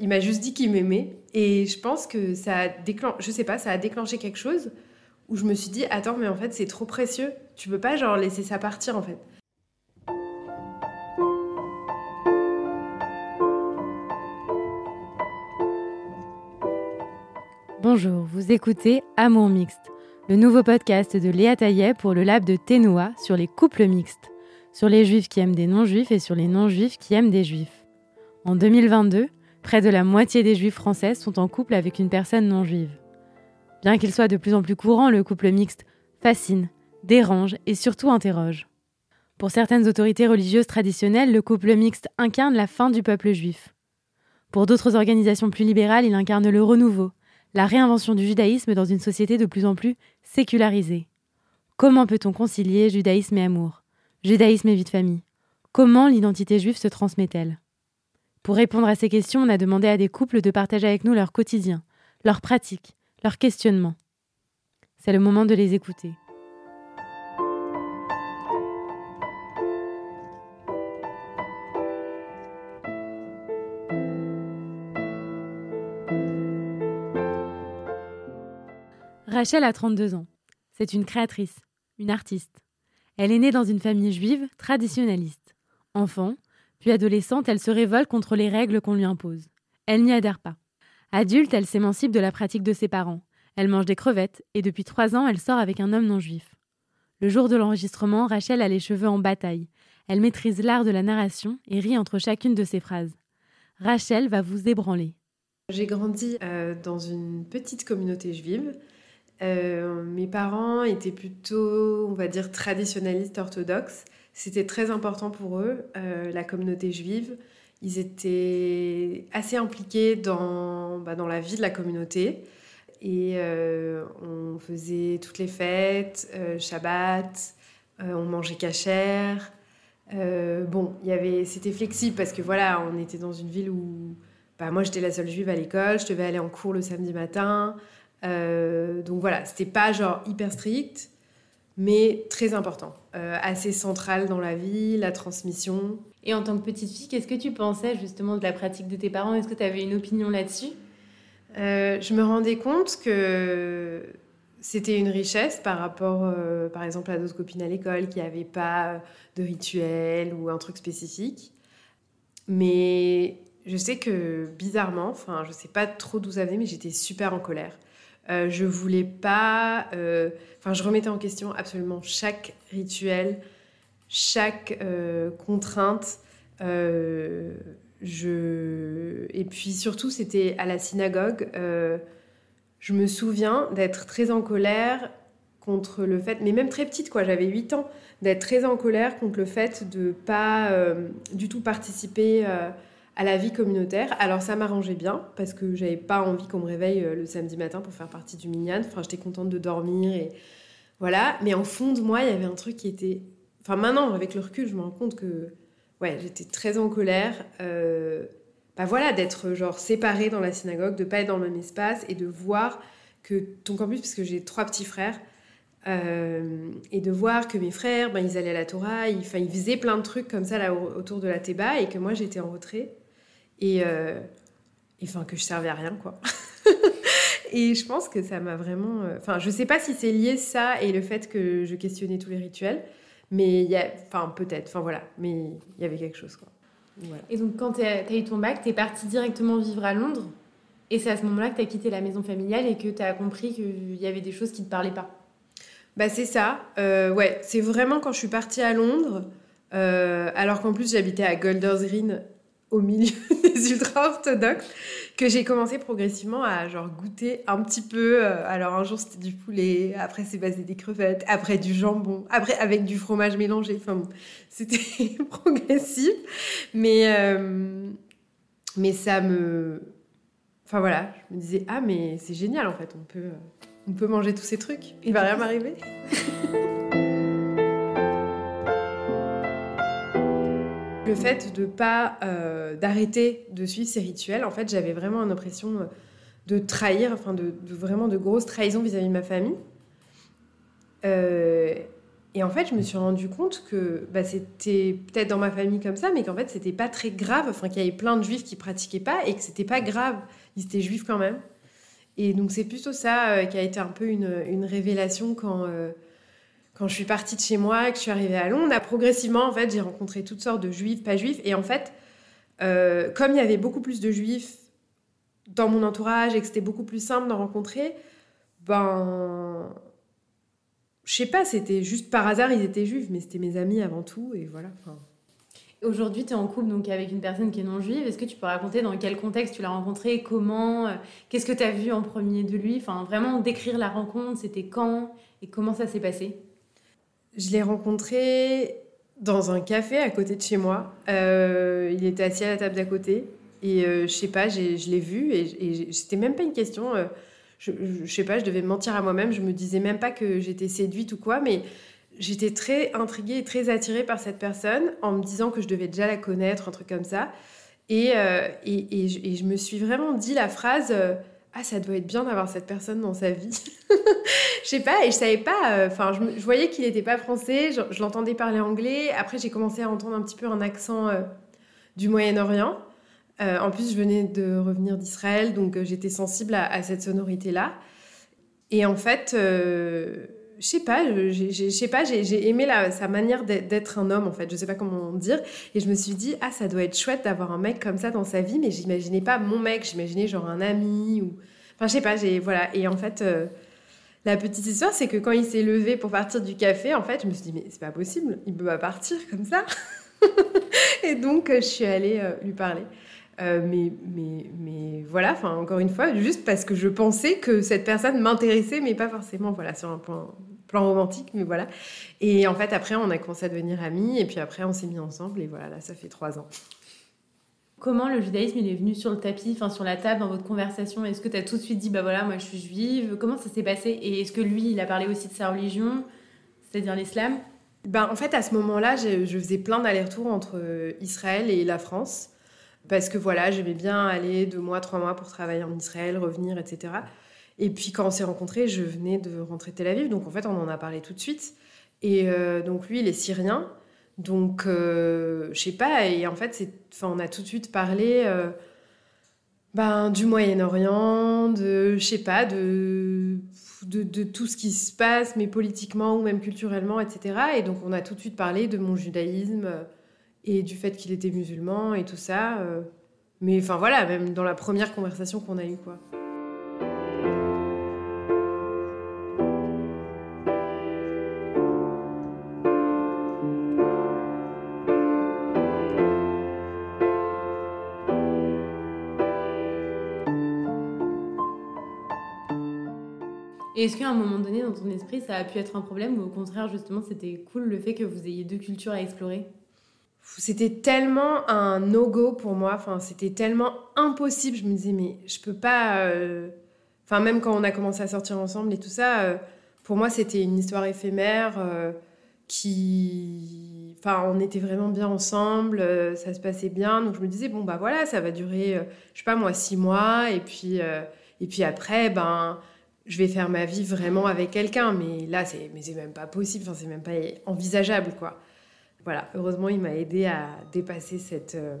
Il m'a juste dit qu'il m'aimait. Et je pense que ça a déclenché, je sais pas, ça a déclenché quelque chose où je me suis dit, attends, mais en fait, c'est trop précieux. Tu peux pas, genre, laisser ça partir, en fait. Bonjour, vous écoutez Amour Mixte, le nouveau podcast de Léa Taillet pour le lab de Ténoa sur les couples mixtes, sur les juifs qui aiment des non-juifs et sur les non-juifs qui aiment des juifs. En 2022, Près de la moitié des juifs français sont en couple avec une personne non juive. Bien qu'il soit de plus en plus courant, le couple mixte fascine, dérange et surtout interroge. Pour certaines autorités religieuses traditionnelles, le couple mixte incarne la fin du peuple juif. Pour d'autres organisations plus libérales, il incarne le renouveau, la réinvention du judaïsme dans une société de plus en plus sécularisée. Comment peut-on concilier judaïsme et amour? Judaïsme et vie de famille Comment l'identité juive se transmet-elle? Pour répondre à ces questions, on a demandé à des couples de partager avec nous leur quotidien, leurs pratiques, leurs questionnements. C'est le moment de les écouter. Rachel a 32 ans. C'est une créatrice, une artiste. Elle est née dans une famille juive traditionnaliste. Enfant, puis adolescente, elle se révolte contre les règles qu'on lui impose. Elle n'y adhère pas. Adulte, elle s'émancipe de la pratique de ses parents. Elle mange des crevettes et depuis trois ans, elle sort avec un homme non juif. Le jour de l'enregistrement, Rachel a les cheveux en bataille. Elle maîtrise l'art de la narration et rit entre chacune de ses phrases. Rachel va vous ébranler. J'ai grandi euh, dans une petite communauté juive. Euh, mes parents étaient plutôt, on va dire, traditionnalistes orthodoxes. C'était très important pour eux, euh, la communauté juive. Ils étaient assez impliqués dans, bah, dans la vie de la communauté. Et euh, on faisait toutes les fêtes, euh, Shabbat, on mangeait cachère. bon, c'était flexible parce que voilà, on était dans une ville où bah, moi j'étais la seule juive à l'école, je devais aller en cours le samedi matin. donc voilà, c'était pas genre hyper strict mais très important, euh, assez central dans la vie, la transmission. Et en tant que petite fille, qu'est-ce que tu pensais justement de la pratique de tes parents? Est-ce que tu avais une opinion là-dessus? Euh, Je me rendais compte que c'était une richesse par rapport, euh, par exemple, à d'autres copines à l'école qui n'avaient pas de rituel ou un truc spécifique. Mais je sais que bizarrement, enfin, je sais pas trop d'où ça venait, mais j'étais super en colère. Euh, je voulais pas. Euh, enfin, je remettais en question absolument chaque rituel, chaque euh, contrainte. je... Et puis surtout, c'était à la synagogue. je me souviens d'être très en colère contre le fait, mais même très petite, quoi, j'avais 8 ans, d'être très en colère contre le fait de pas du tout participer à la vie communautaire. Alors ça m'arrangeait bien parce que j'avais pas envie qu'on me réveille euh, le samedi matin pour faire partie du minyan. Enfin, j'étais contente de dormir et voilà. Mais en fond de moi, il y avait un truc qui était. Enfin, maintenant, avec le recul, je me rends compte que ouais, j'étais très en colère. Euh... Bah voilà, d'être genre séparée dans la synagogue, de pas être dans le même espace et de voir que ton campus, parce que j'ai trois petits frères, euh, et de voir que mes frères, ben, ils allaient à la Torah, ils, faisaient plein de trucs comme ça autour de la Théba et que moi j'étais en retrait et, euh, enfin que je servais à rien quoi. et je pense que ça m'a vraiment. Euh, enfin, je sais pas si c'est lié ça et le fait que je questionnais tous les rituels, mais il y a, enfin peut-être, enfin voilà, mais il y avait quelque chose quoi. Et donc quand tu as, eu ton bac, tu es partie directement vivre à Londres et c'est à ce moment-là que tu as quitté la maison familiale et que tu as compris qu'il y avait des choses qui ne te parlaient pas. Bah c'est ça, euh, ouais, c'est vraiment quand je suis partie à Londres, alors qu'en plus j'habitais à Golders Green au milieu des ultra-orthodoxes que j'ai commencé progressivement à genre goûter un petit peu. Euh, alors un jour c'était du poulet, après c'est basé des crevettes, après du jambon, après avec du fromage mélangé. Enfin c'était progressif, mais euh, mais ça me, enfin voilà, je me disais ah mais c'est génial en fait, on peut on peut manger tous ces trucs, il va rien m'arriver. Le fait de pas euh, d'arrêter de suivre ces rituels, en fait, j'avais vraiment une impression euh, de trahir, enfin de, vraiment de grosses trahisons vis-à-vis de ma famille. Euh, Et en fait, je me suis rendu compte que bah, c'était peut-être dans ma famille comme ça, mais qu'en fait, c'était pas très grave. Enfin, qu'il y avait plein de juifs qui pratiquaient pas et que c'était pas grave. Ils étaient juifs quand même. Et donc, c'est plutôt ça qui a été un peu une, révélation quand, quand je suis partie de chez moi, que je suis arrivée à Londres. Progressivement, en fait, j'ai rencontré toutes sortes de juifs, pas juifs. Et en fait, euh, comme il y avait beaucoup plus de juifs dans mon entourage et que c'était beaucoup plus simple d'en rencontrer, ben je sais pas, c'était juste par hasard, ils étaient juifs, mais c'était mes amis avant tout, et voilà. Aujourd'hui, tu es en couple donc avec une personne qui est non juive. Est-ce que tu peux raconter dans quel contexte tu l'as rencontré, comment, euh, qu'est-ce que tu as vu en premier de lui? Enfin, vraiment décrire la rencontre, c'était quand et comment ça s'est passé? Je l'ai rencontré dans un café à côté de chez moi. Euh, il était assis à la table d'à côté. Et euh, je sais pas, je l'ai vu et, et c'était même pas une question je, je, sais pas, je devais mentir à moi-même. Je me disais même pas que j'étais séduite ou quoi, mais j'étais très intriguée et très attirée par cette personne en me disant que je devais déjà la connaître, un truc comme ça. Et, euh, et, et, je, me suis vraiment dit la phrase euh, Ah, ça doit être bien d'avoir cette personne dans sa vie. je sais pas, et je savais pas. Euh, enfin, je, voyais qu'il n'était pas français, je, l'entendais parler anglais. Après, j'ai commencé à entendre un petit peu un accent du Moyen-Orient. Euh, en plus, je venais de revenir d'Israël, donc euh, j'étais sensible à, cette sonorité-là. Et en fait, euh, je sais pas, je sais pas, j'ai aimé sa manière d'être un homme, en fait. Je sais pas comment dire. Et je me suis dit, ah, ça doit être chouette d'avoir un mec comme ça dans sa vie, mais j'imaginais pas mon mec, j'imaginais genre un ami ou. Enfin, je sais pas, j'ai. Voilà. Et en fait. La petite histoire, c'est que quand il s'est levé pour partir du café, en fait, je me suis dit, mais c'est pas possible, il peut pas partir comme ça. et donc, je suis allée lui parler. Euh, mais, mais, mais voilà, enfin encore une fois, juste parce que je pensais que cette personne m'intéressait, mais pas forcément voilà, sur un plan, plan romantique, mais voilà. Et en fait, après, on a commencé à devenir amis, et puis après, on s'est mis ensemble, et voilà, là, ça fait trois ans. Comment le judaïsme il est venu sur le tapis, enfin sur la table dans votre conversation? Est-ce que tu as tout de suite dit, bah voilà, moi je suis juive? Comment ça s'est passé? Et est-ce que lui, il a parlé aussi de sa religion, c'est-à-dire l'islam? Ben, En fait, à ce moment-là, je, je faisais plein d'allers-retours entre Israël et la France parce que voilà, j'aimais bien aller deux mois, trois mois pour travailler en Israël, revenir, etc. Et puis quand on s'est rencontrés, je venais de rentrer Tel Aviv, donc en fait on en a parlé tout de suite. Et euh, donc lui, il est syrien, donc euh, je sais pas, et en fait on a tout de suite parlé euh, ben, du Moyen-Orient, de, je sais pas, de, de, de, tout ce qui se passe, mais politiquement ou même culturellement, etc. Et donc on a tout de suite parlé de mon judaïsme et du fait qu'il était musulman et tout ça. Euh. Mais enfin voilà, même dans la première conversation qu'on a eue, quoi. Et est-ce qu'à un moment donné, dans ton esprit, ça a pu être un problème ou au contraire, justement, c'était cool le fait que vous ayez deux cultures à explorer? C'était tellement un no-go pour moi. Enfin, c'était tellement impossible. Je me disais, mais je peux pas. Euh, enfin, même quand on a commencé à sortir ensemble et tout ça, euh, pour moi, c'était une histoire éphémère euh, qui. Enfin, on était vraiment bien ensemble, ça se passait bien. Donc, je me disais, bon, bah voilà, ça va durer, je sais pas moi, six mois. Et puis, et puis après, ben. Je vais faire ma vie vraiment avec quelqu'un, mais là, c'est, même pas possible, enfin, c'est même pas envisageable, quoi voilà, heureusement, il m'a aidé à dépasser cette, euh,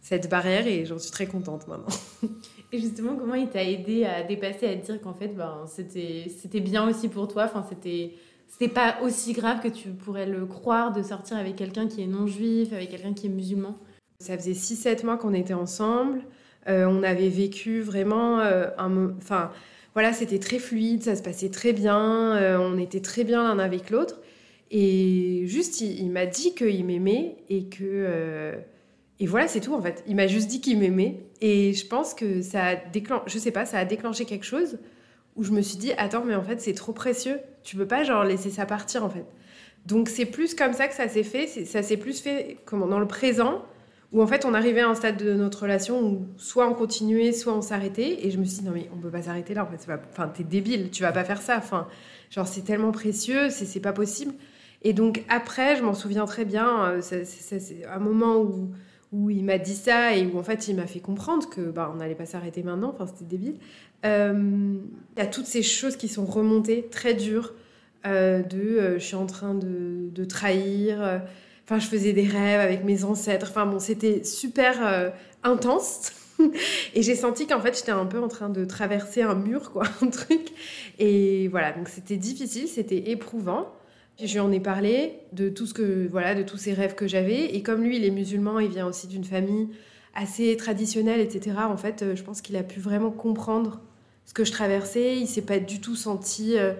cette barrière et j'en suis très contente maintenant. Et justement, comment il t'a aidé à dépasser, à te dire qu'en fait, ben, c'était bien aussi pour toi, enfin, c'était pas aussi grave que tu pourrais le croire de sortir avec quelqu'un qui est non juif, avec quelqu'un qui est musulman? Ça faisait 6-7 mois qu'on était ensemble. Euh, on avait vécu vraiment euh, un. Enfin, voilà, c'était très fluide, ça se passait très bien, on était très bien l'un avec l'autre. Et juste, il, m'a dit qu'il m'aimait et que. Euh, et voilà, c'est tout en fait. Il m'a juste dit qu'il m'aimait. Et je pense que ça a déclenché, je sais pas, ça a déclenché quelque chose où je me suis dit, attends, mais en fait, c'est trop précieux. Tu peux pas, genre, laisser ça partir en fait. Donc, c'est plus comme ça que ça s'est fait. Ça s'est plus fait comment, dans le présent, où en fait, on arrivait à un stade de notre relation où soit on continuait, soit on s'arrêtait. Et je me suis dit, non, mais on peut pas s'arrêter là en fait. Enfin, t'es débile, tu vas pas faire ça. Enfin, genre, c'est tellement précieux, c'est pas possible. Et donc après, je m'en souviens très bien, euh, c'est un moment où, il m'a dit ça et où en fait il m'a fait comprendre que bah, on n'allait pas s'arrêter maintenant, enfin c'était débile. Euh, il y a toutes ces choses qui sont remontées très dures. de je suis en train de, de trahir. Enfin, je faisais des rêves avec mes ancêtres. Enfin, bon, c'était super intense. et j'ai senti qu'en fait, j'étais un peu en train de traverser un mur, quoi, un truc. Et voilà, donc c'était difficile, c'était éprouvant. Je lui en ai parlé de tout ce que, voilà, de tous ces rêves que j'avais. Et comme lui, il est musulman, il vient aussi d'une famille assez traditionnelle, etc. En fait, euh, je pense qu'il a pu vraiment comprendre ce que je traversais. Il s'est pas du tout senti, euh,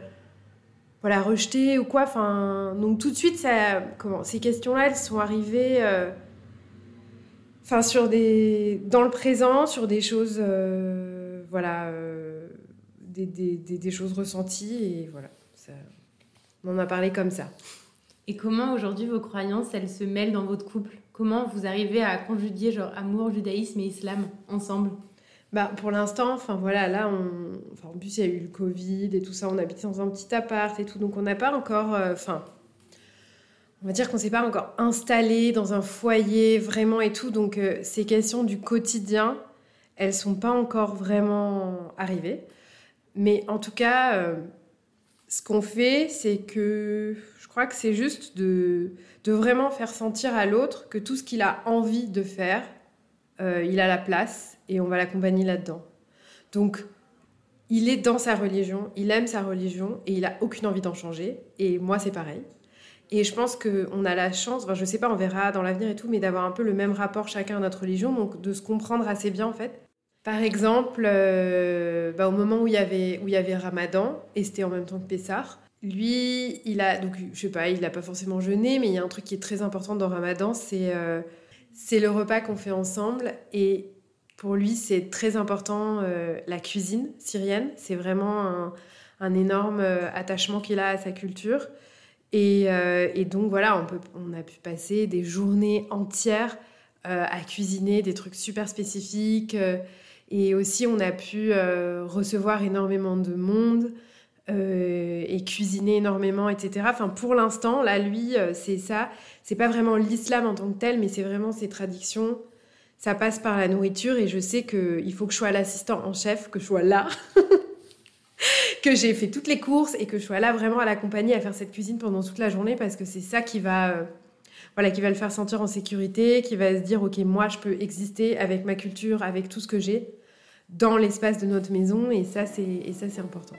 voilà, rejeté ou quoi. Enfin, donc tout de suite, ça, comment, ces questions-là, elles sont arrivées. Euh, enfin sur des dans le présent sur des choses voilà des, des, choses ressenties et voilà on en a parlé comme ça. Et comment aujourd'hui vos croyances elles se mêlent dans votre couple? Comment vous arrivez à conjuguer genre amour judaïsme et islam ensemble? Bah, pour l'instant, enfin voilà, là, on... enfin, en plus il y a eu le Covid et tout ça, on habite dans un petit appart et tout, donc on n'a pas encore, euh, enfin, on va dire qu'on s'est pas encore installé dans un foyer vraiment et tout, donc euh, ces questions du quotidien, elles sont pas encore vraiment arrivées. Mais en tout cas, euh, ce qu'on fait, c'est que je crois que c'est juste de, vraiment faire sentir à l'autre que tout ce qu'il a envie de faire, euh, il a la place et on va l'accompagner là-dedans. Donc, il est dans sa religion, il aime sa religion et il a aucune envie d'en changer. Et moi, c'est pareil. Et je pense qu'on a la chance, enfin, je sais pas, on verra dans l'avenir et tout, mais d'avoir un peu le même rapport chacun à notre religion, donc de se comprendre assez bien en fait. Par exemple, euh, bah, au moment où il y avait Ramadan et c'était en même temps que Pessah, lui, il a donc je sais pas, il n'a pas forcément jeûné, mais il y a un truc qui est très important dans Ramadan, c'est euh, c'est le repas qu'on fait ensemble et pour lui c'est très important euh, la cuisine syrienne. C'est vraiment un, énorme attachement qu'il a à sa culture. Et, donc voilà, on, a pu passer des journées entières à cuisiner des trucs super spécifiques. Euh, et aussi, on a pu recevoir énormément de monde et cuisiner énormément, etc. Enfin, pour l'instant, là, lui, c'est ça. C'est pas vraiment l'islam en tant que tel, mais c'est vraiment ses traditions. Ça passe par la nourriture et je sais qu'il faut que je sois l'assistant en chef, que je sois là. que j'ai fait toutes les courses et que je sois là vraiment à l'accompagner à faire cette cuisine pendant toute la journée parce que c'est ça qui va, euh, voilà, qui va le faire sentir en sécurité, qui va se dire ok moi je peux exister avec ma culture, avec tout ce que j'ai dans l'espace de notre maison et ça c'est et ça c'est important.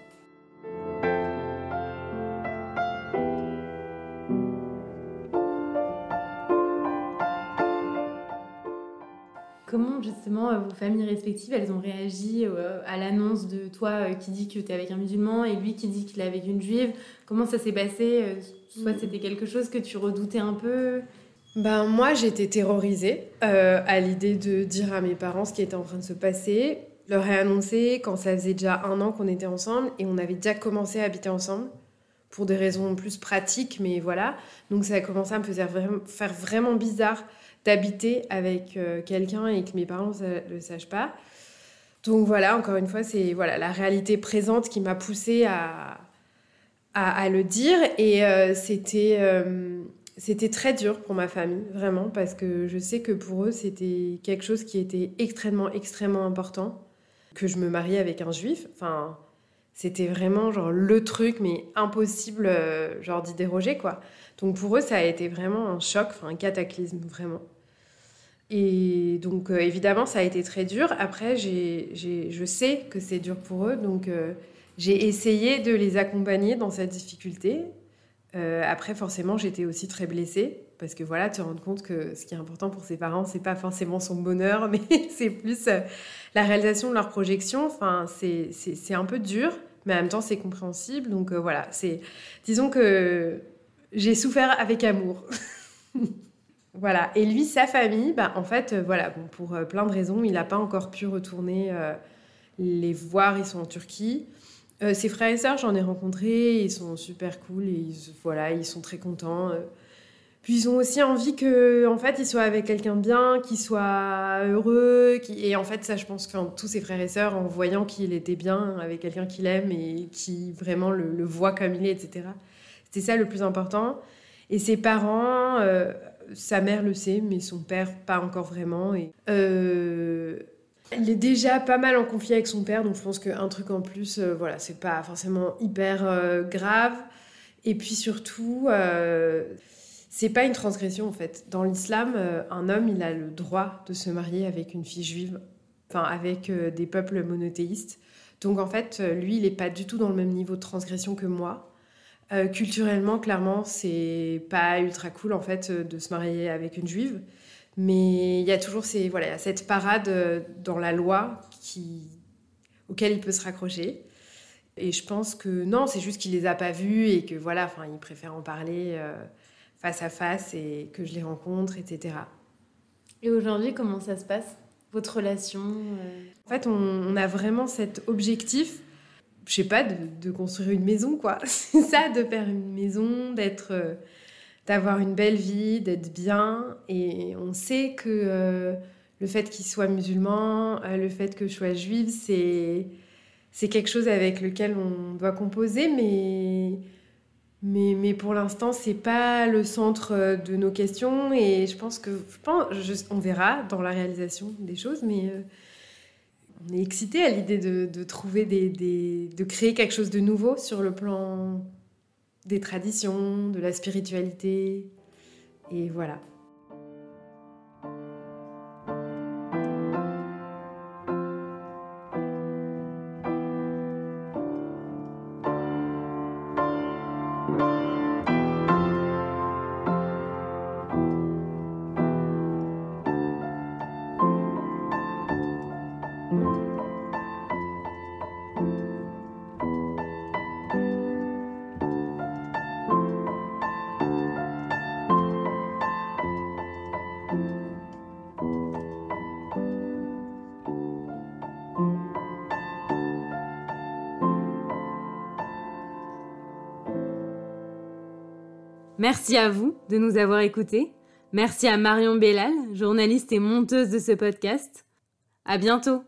Comment justement euh, vos familles respectives, elles ont réagi euh, à l'annonce de toi euh, qui dit que tu es avec un musulman et lui qui dit qu'il est avec une juive Comment ça s'est passé Soit mm. c'était quelque chose que tu redoutais un peu? Ben, moi, j'étais terrorisée à l'idée de dire à mes parents ce qui était en train de se passer. Je leur ai annoncé quand ça faisait déjà un an qu'on était ensemble et on avait déjà commencé à habiter ensemble pour des raisons plus pratiques, mais voilà. Donc ça a commencé à me faire faire vraiment bizarre d'habiter avec euh, quelqu'un et que mes parents ne le sachent pas. Donc voilà, encore une fois, c'est voilà la réalité présente qui m'a poussée à, à, le dire. Et euh, c'était, euh, c'était très dur pour ma famille, vraiment, parce que je sais que pour eux, c'était quelque chose qui était extrêmement, extrêmement important, que je me mariais avec un juif. Enfin, c'était vraiment genre le truc, mais impossible, d'y déroger, quoi. Donc pour eux, ça a été vraiment un choc, un cataclysme, vraiment. Et donc, euh, évidemment, ça a été très dur. Après, je sais que c'est dur pour eux, donc euh, j'ai essayé de les accompagner dans cette difficulté. Euh, après, forcément, j'étais aussi très blessée, parce que voilà, tu te rends compte que ce qui est important pour ses parents, c'est pas forcément son bonheur, mais c'est plus la réalisation de leur projection. Enfin, c'est un peu dur, mais en même temps, c'est compréhensible. Donc voilà, c'est disons que j'ai souffert avec amour. Voilà. Et lui, sa famille, bah, en fait, euh, voilà, bon, pour euh, plein de raisons, il n'a pas encore pu retourner euh, les voir. Ils sont en Turquie. ses frères et sœurs, j'en ai rencontré. Ils sont super cool. Et ils, voilà, ils sont très contents. Puis ils ont aussi envie que, en fait, il soit avec quelqu'un de bien, qu'il soit heureux. Et en fait, ça, je pense que tous ses frères et sœurs, en voyant qu'il était bien avec quelqu'un qu'il aime et qui vraiment le, voit comme il est, etc. C'était ça le plus important. Et ses parents, sa mère le sait, mais son père pas encore vraiment. Et, euh, il est déjà pas mal en conflit avec son père, donc je pense qu'un truc en plus, euh, voilà, c'est pas forcément hyper euh, grave. Et puis surtout, euh, c'est pas une transgression en fait. Dans l'islam, euh, un homme, il a le droit de se marier avec une fille juive, enfin avec euh, des peuples monothéistes. Donc en fait, lui, il n'est pas du tout dans le même niveau de transgression que moi. Culturellement, clairement, c'est pas ultra cool en fait de se marier avec une juive. Mais il y a toujours ces, voilà, cette parade dans la loi qui, auquel il peut se raccrocher. Et je pense que non, c'est juste qu'il les a pas vus et que voilà, enfin, il préfère en parler euh, face à face et que je les rencontre, etc. Et aujourd'hui, comment ça se passe votre relation euh? En fait, on, a vraiment cet objectif, je sais pas, de, construire une maison, quoi. C'est ça, de faire une maison, d'être, euh, d'avoir une belle vie, d'être bien. Et on sait que le fait qu'il soit musulman, le fait que je sois juive, c'est c'est quelque chose avec lequel on doit composer, mais, mais, mais pour l'instant, c'est pas le centre de nos questions. Et je pense que, je pense, on verra dans la réalisation des choses, mais euh, on est excité à l'idée de, trouver des, des, de créer quelque chose de nouveau sur le plan des traditions, de la spiritualité. Et voilà. Merci à vous de nous avoir écoutés. Merci à Marion Bellal, journaliste et monteuse de ce podcast. À bientôt!